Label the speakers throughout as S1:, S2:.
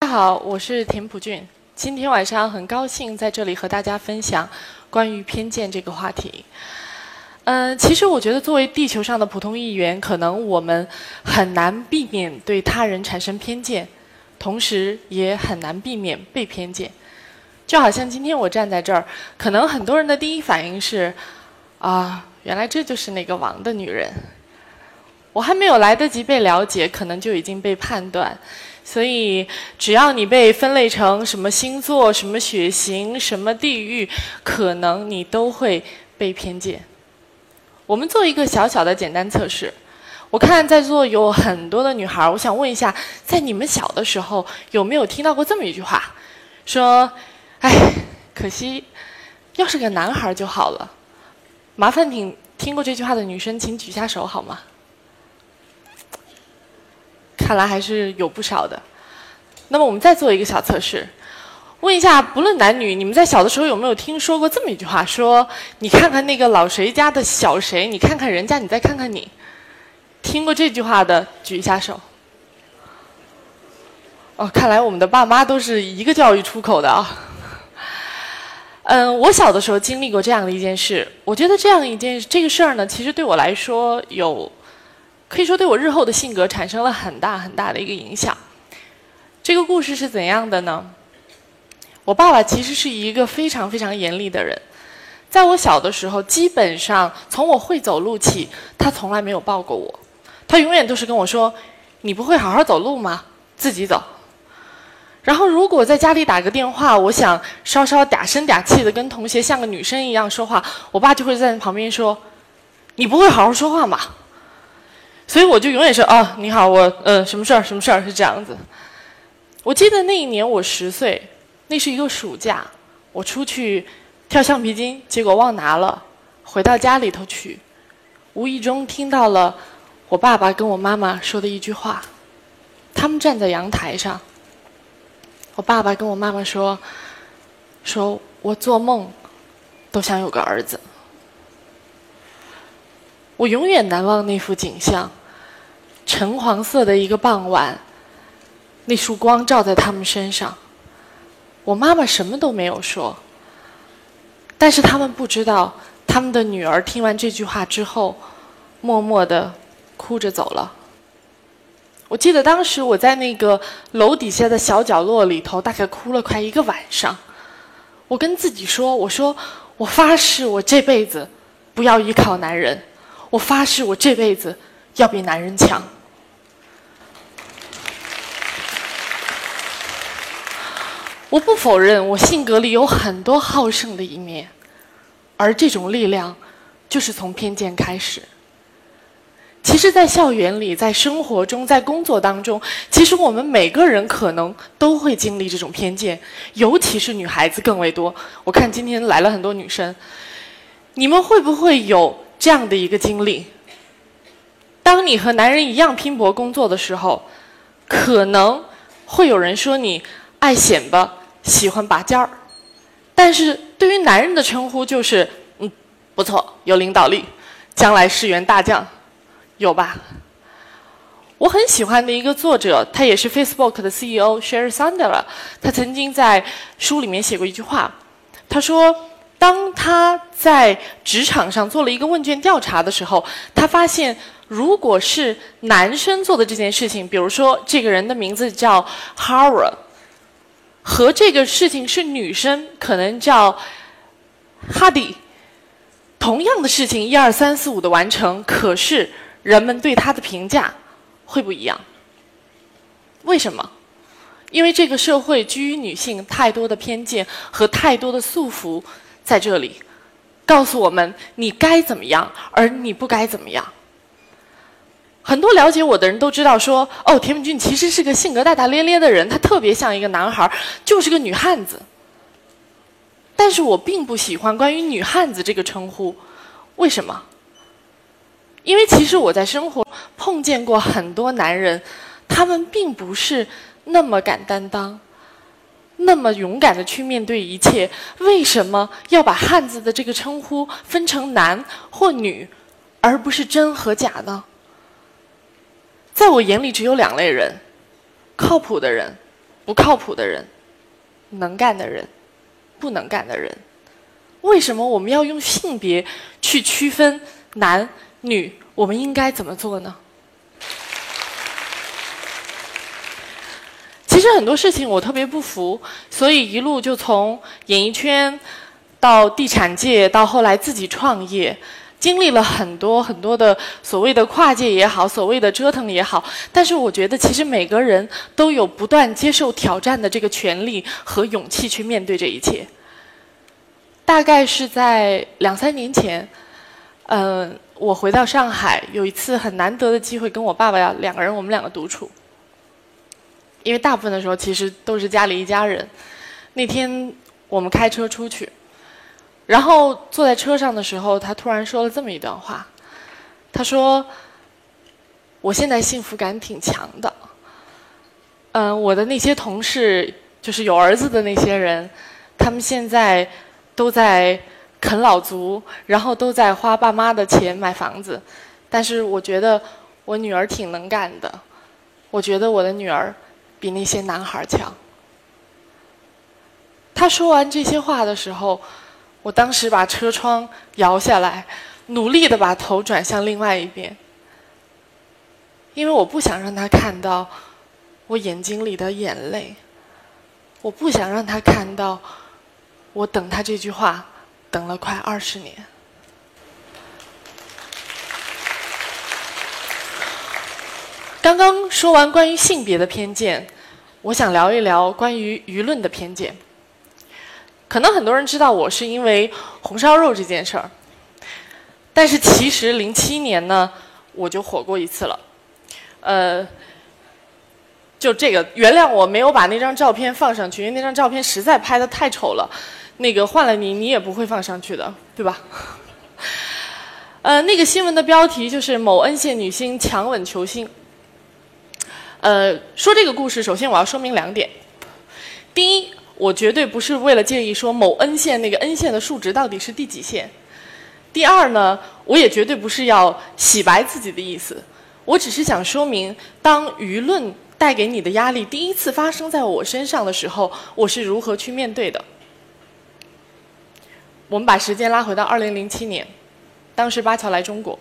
S1: 大家好，我是田朴珺。今天晚上很高兴在这里和大家分享关于偏见这个话题。嗯、其实我觉得作为地球上的普通一员，可能我们很难避免对他人产生偏见，同时也很难避免被偏见。就好像今天我站在这儿，可能很多人的第一反应是：啊，原来这就是那个王的女人。我还没有来得及被了解，可能就已经被判断。所以，只要你被分类成什么星座、什么血型、什么地域，可能你都会被偏见。我们做一个小小的简单测试。我看在座有很多的女孩，我想问一下，在你们小的时候有没有听到过这么一句话？说：“哎，可惜，要是个男孩就好了。”麻烦你听过这句话的女生，请举下手好吗？看来还是有不少的。那么我们再做一个小测试，问一下，不论男女，你们在小的时候有没有听说过这么一句话？说你看看那个老谁家的小谁，你看看人家，你再看看你。听过这句话的举一下手。哦，看来我们的爸妈都是一个教育出口的啊。嗯，我小的时候经历过这样的一件事，我觉得这样一件这个事儿呢，其实对我来说有。可以说对我日后的性格产生了很大很大的一个影响。这个故事是怎样的呢？我爸爸其实是一个非常非常严厉的人，在我小的时候，基本上从我会走路起，他从来没有抱过我，他永远都是跟我说：“你不会好好走路吗？自己走。”然后如果在家里打个电话，我想稍稍嗲声嗲气的跟同学像个女生一样说话，我爸就会在旁边说：“你不会好好说话吗？”所以我就永远是哦，你好，我呃什么事儿什么事儿是这样子。我记得那一年我十岁，那是一个暑假，我出去跳橡皮筋，结果忘拿了，回到家里头去，无意中听到了我爸爸跟我妈妈说的一句话。他们站在阳台上，我爸爸跟我妈妈说：“说我做梦都想有个儿子。”我永远难忘那幅景象。橙黄色的一个傍晚，那束光照在他们身上。我妈妈什么都没有说，但是他们不知道，他们的女儿听完这句话之后，默默的哭着走了。我记得当时我在那个楼底下的小角落里头，大概哭了快一个晚上。我跟自己说：“我说，我发誓，我这辈子不要依靠男人。我发誓，我这辈子要比男人强。”我不否认，我性格里有很多好胜的一面，而这种力量就是从偏见开始。其实，在校园里，在生活中，在工作当中，其实我们每个人可能都会经历这种偏见，尤其是女孩子更为多。我看今天来了很多女生，你们会不会有这样的一个经历？当你和男人一样拼搏工作的时候，可能会有人说你爱显摆。喜欢拔尖儿，但是对于男人的称呼就是嗯，不错，有领导力，将来是员大将，有吧？我很喜欢的一个作者，他也是 Facebook 的 CEO Sheryl Sandler，他曾经在书里面写过一句话，他说，当他在职场上做了一个问卷调查的时候，他发现，如果是男生做的这件事情，比如说这个人的名字叫 Howard。和这个事情是女生，可能叫哈迪。同样的事情，一二三四五的完成，可是人们对他的评价会不一样。为什么？因为这个社会居于女性太多的偏见和太多的束缚在这里，告诉我们你该怎么样，而你不该怎么样。很多了解我的人都知道，说哦，田朴珺其实是个性格大大咧咧的人，他特别像一个男孩，就是个女汉子。但是我并不喜欢关于“女汉子”这个称呼，为什么？因为其实我在生活碰见过很多男人，他们并不是那么敢担当，那么勇敢的去面对一切。为什么要把汉子的这个称呼分成男或女，而不是真和假呢？在我眼里，只有两类人：靠谱的人不靠谱的人、能干的人、不能干的人。为什么我们要用性别去区分男女？我们应该怎么做呢？其实很多事情我特别不服，所以一路就从演艺圈到地产界，到后来自己创业，经历了很多很多的所谓的跨界也好，所谓的折腾也好。但是我觉得，其实每个人都有不断接受挑战的这个权利和勇气去面对这一切。大概是在两三年前，嗯，我回到上海，有一次很难得的机会，跟我爸爸要两个人，我们两个独处。因为大部分的时候其实都是家里一家人。那天我们开车出去，然后坐在车上的时候，他突然说了这么一段话。他说：“我现在幸福感挺强的。嗯，我的那些同事，就是有儿子的那些人，他们现在都在啃老族，然后都在花爸妈的钱买房子。但是我觉得我女儿挺能干的。我觉得我的女儿。”比那些男孩强。他说完这些话的时候，我当时把车窗摇下来，努力的把头转向另外一边，因为我不想让他看到我眼睛里的眼泪，我不想让他看到我等他这句话等了快二十年。刚刚说完关于性别的偏见，我想聊一聊关于舆论的偏见。可能很多人知道我是因为红烧肉这件事儿，但是其实零七年呢，我就火过一次了。呃，就这个，原谅我没有把那张照片放上去，因为那张照片实在拍的太丑了。那个换了你，你也不会放上去的，对吧？呃，那个新闻的标题就是某 N 线女星强吻球星。呃，说这个故事，首先我要说明两点。第一，我绝对不是为了建议说某 N 线那个 N 线的数值到底是第几线。第二呢，我也绝对不是要洗白自己的意思，我只是想说明，当舆论带给你的压力第一次发生在我身上的时候，我是如何去面对的。我们把时间拉回到二零零七年，当时巴乔来中国。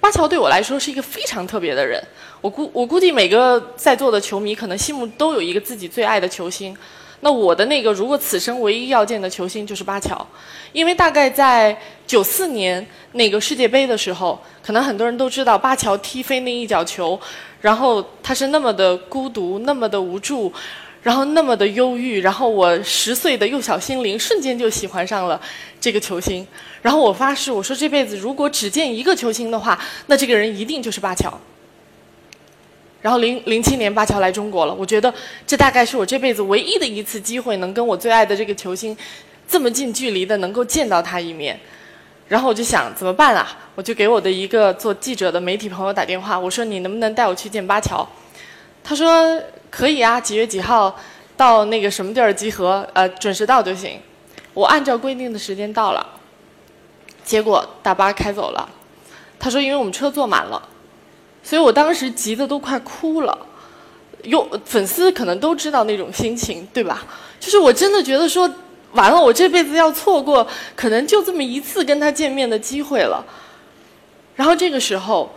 S1: 巴乔对我来说是一个非常特别的人，我估我估计每个在座的球迷可能心目都有一个自己最爱的球星，那我的那个如果此生唯一要见的球星就是巴乔，因为大概在九四年那个世界杯的时候，可能很多人都知道巴乔踢飞那一脚球，然后他是那么的孤独，那么的无助。然后那么的忧郁，然后我十岁的幼小心灵瞬间就喜欢上了这个球星。然后我发誓，我说这辈子如果只见一个球星的话，那这个人一定就是巴乔。然后零零七年巴乔来中国了，我觉得这大概是我这辈子唯一的一次机会，能跟我最爱的这个球星这么近距离的能够见到他一面。然后我就想怎么办啊？我就给我的一个做记者的媒体朋友打电话，我说你能不能带我去见巴乔？他说。可以啊，几月几号到那个什么地儿集合？呃，准时到就行。我按照规定的时间到了，结果大巴开走了。他说，因为我们车坐满了，所以我当时急得都快哭了。有粉丝可能都知道那种心情，对吧？就是我真的觉得说，完了，我这辈子要错过可能就这么一次跟他见面的机会了。然后这个时候，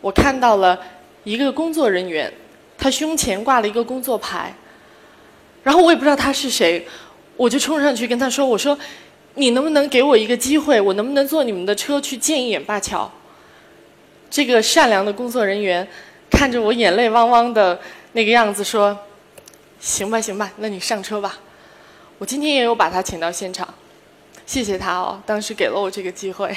S1: 我看到了一个工作人员。他胸前挂了一个工作牌，然后我也不知道他是谁，我就冲上去跟他说：“我说，你能不能给我一个机会？我能不能坐你们的车去见一眼灞桥？”这个善良的工作人员看着我眼泪汪汪的那个样子说：“行吧，行吧，那你上车吧。”我今天也有把他请到现场，谢谢他哦，当时给了我这个机会。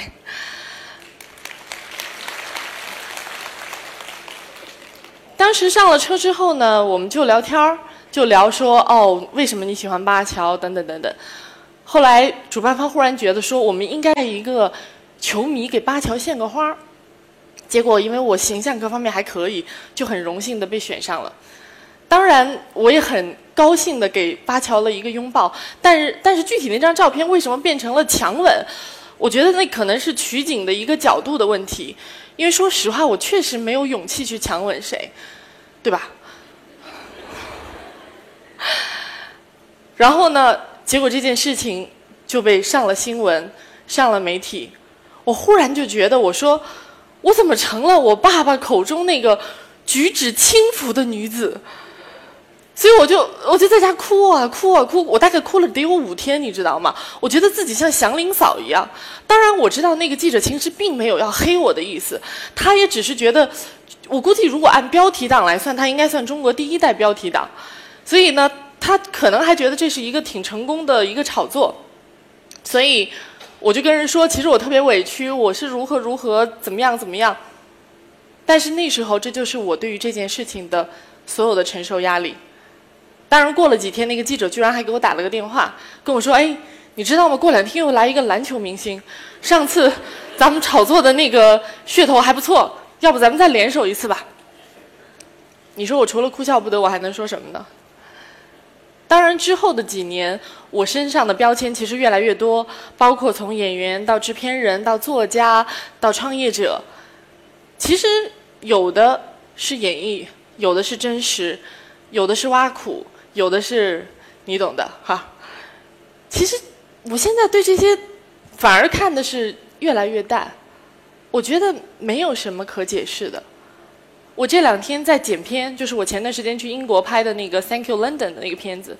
S1: 当时上了车之后呢，我们就聊天儿，就聊说哦，为什么你喜欢巴乔等等等等。后来主办方忽然觉得说，我们应该一个球迷给巴乔献个花儿。结果因为我形象各方面还可以，就很荣幸的被选上了。当然，我也很高兴的给巴乔了一个拥抱。但是，但是具体那张照片为什么变成了强吻？我觉得那可能是取景的一个角度的问题。因为说实话，我确实没有勇气去强吻谁，对吧？然后呢，结果这件事情就被上了新闻，上了媒体。我忽然就觉得，我说，我怎么成了我爸爸口中那个举止轻浮的女子？所以我就我就在家哭啊哭啊哭，我大概哭了得有五天，你知道吗？我觉得自己像祥林嫂一样。当然我知道那个记者其实并没有要黑我的意思，他也只是觉得，我估计如果按标题党来算，他应该算中国第一代标题党。所以呢，他可能还觉得这是一个挺成功的一个炒作。所以我就跟人说，其实我特别委屈，我是如何如何怎么样怎么样。但是那时候，这就是我对于这件事情的所有的承受压力。当然，过了几天，那个记者居然还给我打了个电话，跟我说：“哎，你知道吗？过两天又来一个篮球明星，上次咱们炒作的那个噱头还不错，要不咱们再联手一次吧？”你说我除了哭笑不得，我还能说什么呢？当然，之后的几年，我身上的标签其实越来越多，包括从演员到制片人到作家到创业者，其实有的是演绎，有的是真实，有的是挖苦。有的是你懂的哈，其实我现在对这些反而看的是越来越淡，我觉得没有什么可解释的。我这两天在剪片，就是我前段时间去英国拍的那个《Thank You London》的那个片子，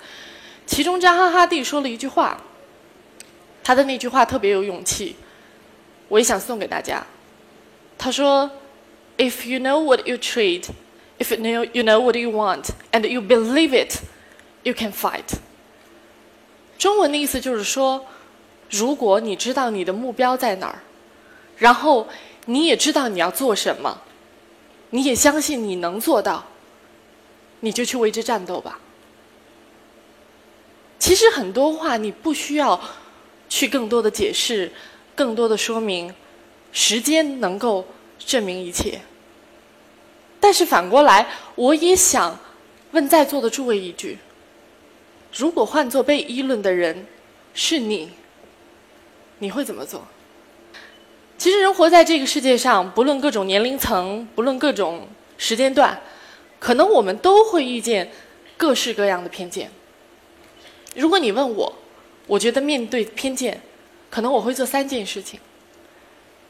S1: 其中扎哈哈蒂说了一句话，他的那句话特别有勇气，我也想送给大家。他说：“If you know what you treat, if you know you know what you want, and you believe it。” You can fight。中文的意思就是说，如果你知道你的目标在哪儿，然后你也知道你要做什么，你也相信你能做到，你就去为之战斗吧。其实很多话你不需要去更多的解释、更多的说明，时间能够证明一切。但是反过来，我也想问在座的诸位一句。如果换做被议论的人是你，你会怎么做？其实人活在这个世界上，不论各种年龄层，不论各种时间段，可能我们都会遇见各式各样的偏见。如果你问我，我觉得面对偏见，可能我会做三件事情。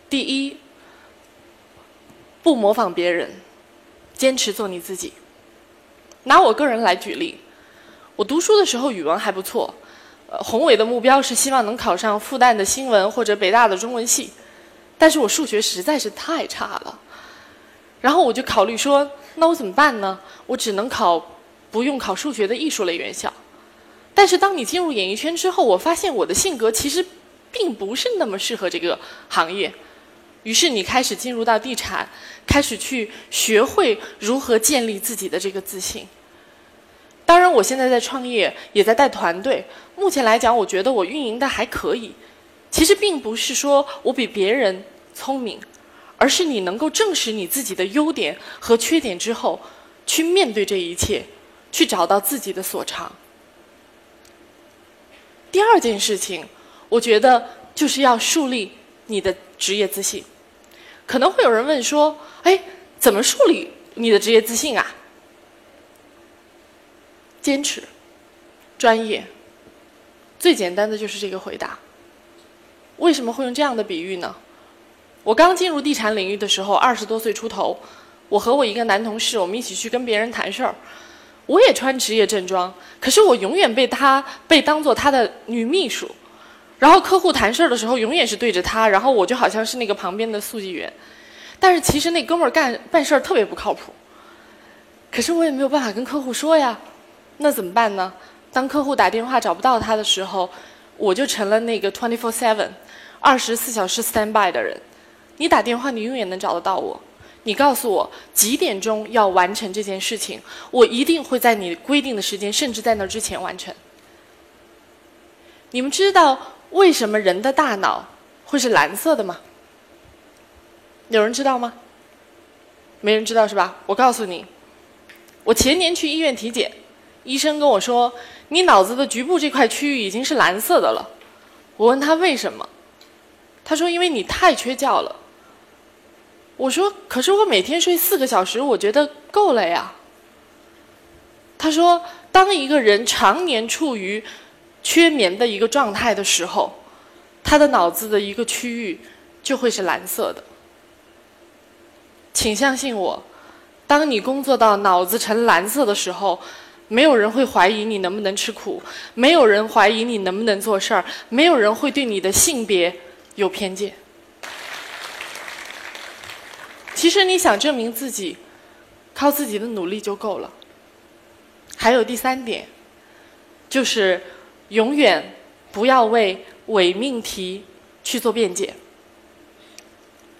S1: 第一，不模仿别人，坚持做你自己。拿我个人来举例。我读书的时候语文还不错，呃，宏伟的目标是希望能考上复旦的新闻或者北大的中文系，但是我数学实在是太差了，然后我就考虑说，那我怎么办呢？我只能考不用考数学的艺术类院校。但是当你进入演艺圈之后，我发现我的性格其实并不是那么适合这个行业，于是你开始进入到地产，开始去学会如何建立自己的这个自信。当然，我现在在创业，也在带团队。目前来讲，我觉得我运营的还可以。其实并不是说我比别人聪明，而是你能够证实你自己的优点和缺点之后，去面对这一切，去找到自己的所长。第二件事情，我觉得就是要树立你的职业自信。可能会有人问说：“哎，怎么树立你的职业自信啊？”坚持，专业，最简单的就是这个回答。为什么会用这样的比喻呢？我刚进入地产领域的时候，二十多岁出头，我和我一个男同事，我们一起去跟别人谈事儿。我也穿职业正装，可是我永远被他被当做他的女秘书，然后客户谈事儿的时候，永远是对着他，然后我就好像是那个旁边的速记员。但是其实那哥们儿干办事儿特别不靠谱，可是我也没有办法跟客户说呀。那怎么办呢？当客户打电话找不到他的时候，我就成了那个 twenty four seven，二十四小时 stand by 的人。你打电话，你永远能找得到我。你告诉我几点钟要完成这件事情，我一定会在你规定的时间，甚至在那之前完成。你们知道为什么人的大脑会是蓝色的吗？有人知道吗？没人知道是吧？我告诉你，我前年去医院体检。医生跟我说：“你脑子的局部这块区域已经是蓝色的了。”我问他为什么，他说：“因为你太缺觉了。”我说：“可是我每天睡四个小时，我觉得够了呀。”他说，当一个人常年处于缺眠的一个状态的时候，他的脑子的一个区域就会是蓝色的。请相信我，当你工作到脑子呈蓝色的时候，没有人会怀疑你能不能吃苦，没有人怀疑你能不能做事儿，没有人会对你的性别有偏见。其实你想证明自己，靠自己的努力就够了。还有第三点，就是永远不要为伪命题去做辩解。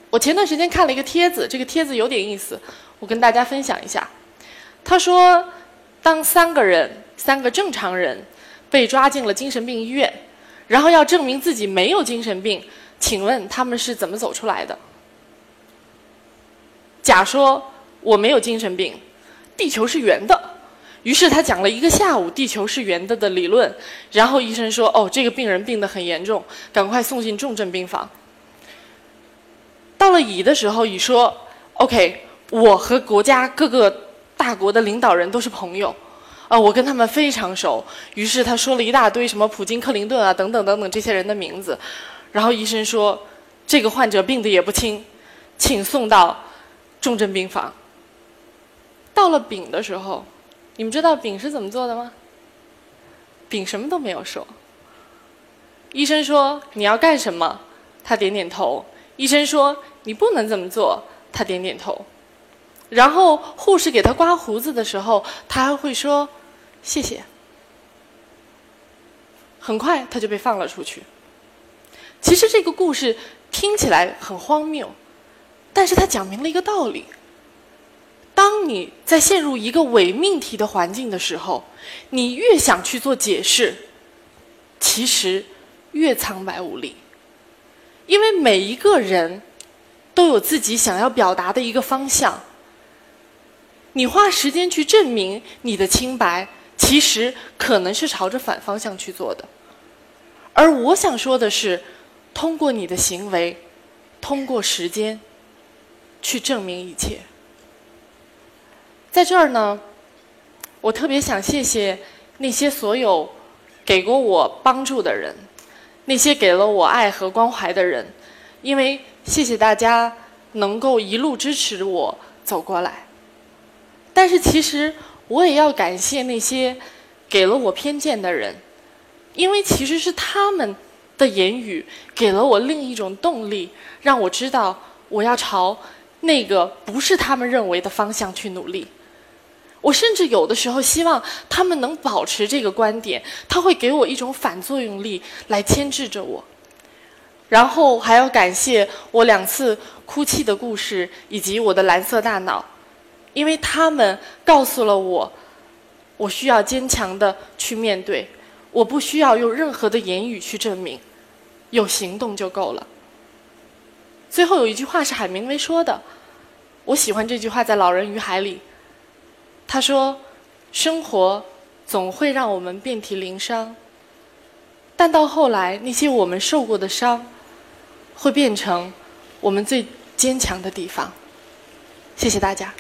S1: 我前段时间看了一个帖子，这个帖子有点意思，我跟大家分享一下。他说，当三个人，三个正常人被抓进了精神病医院，然后要证明自己没有精神病，请问他们是怎么走出来的？甲说我没有精神病，地球是圆的。于是他讲了一个下午地球是圆的的理论，然后医生说：“哦，这个病人病得很严重，赶快送进重症病房。”到了乙的时候，乙说：“OK，我和国家各个大国的领导人都是朋友，啊，我跟他们非常熟。”于是他说了一大堆什么普京、克林顿啊等等等等这些人的名字，然后医生说：“这个患者病得也不轻，请送到重症病房。”到了丙的时候。你们知道丙是怎么做的吗？丙什么都没有说。医生说你要干什么，他点点头。医生说你不能这么做，他点点头。然后护士给他刮胡子的时候，他还会说谢谢。很快他就被放了出去。其实这个故事听起来很荒谬，但是他讲明了一个道理。当你在陷入一个伪命题的环境的时候，你越想去做解释，其实越苍白无力。因为每一个人都有自己想要表达的一个方向，你花时间去证明你的清白，其实可能是朝着反方向去做的。而我想说的是，通过你的行为，通过时间，去证明一切。在这儿呢，我特别想谢谢那些所有给过我帮助的人，那些给了我爱和关怀的人，因为谢谢大家能够一路支持我走过来。但是其实我也要感谢那些给了我偏见的人，因为其实是他们的言语给了我另一种动力，让我知道我要朝那个不是他们认为的方向去努力。我甚至有的时候希望他们能保持这个观点，他会给我一种反作用力来牵制着我。然后还要感谢我两次哭泣的故事以及我的蓝色大脑，因为他们告诉了我，我需要坚强的去面对，我不需要用任何的言语去证明，有行动就够了。最后有一句话是海明威说的，我喜欢这句话，在《老人与海》里。他说：“生活总会让我们遍体鳞伤，但到后来，那些我们受过的伤，会变成我们最坚强的地方。”谢谢大家。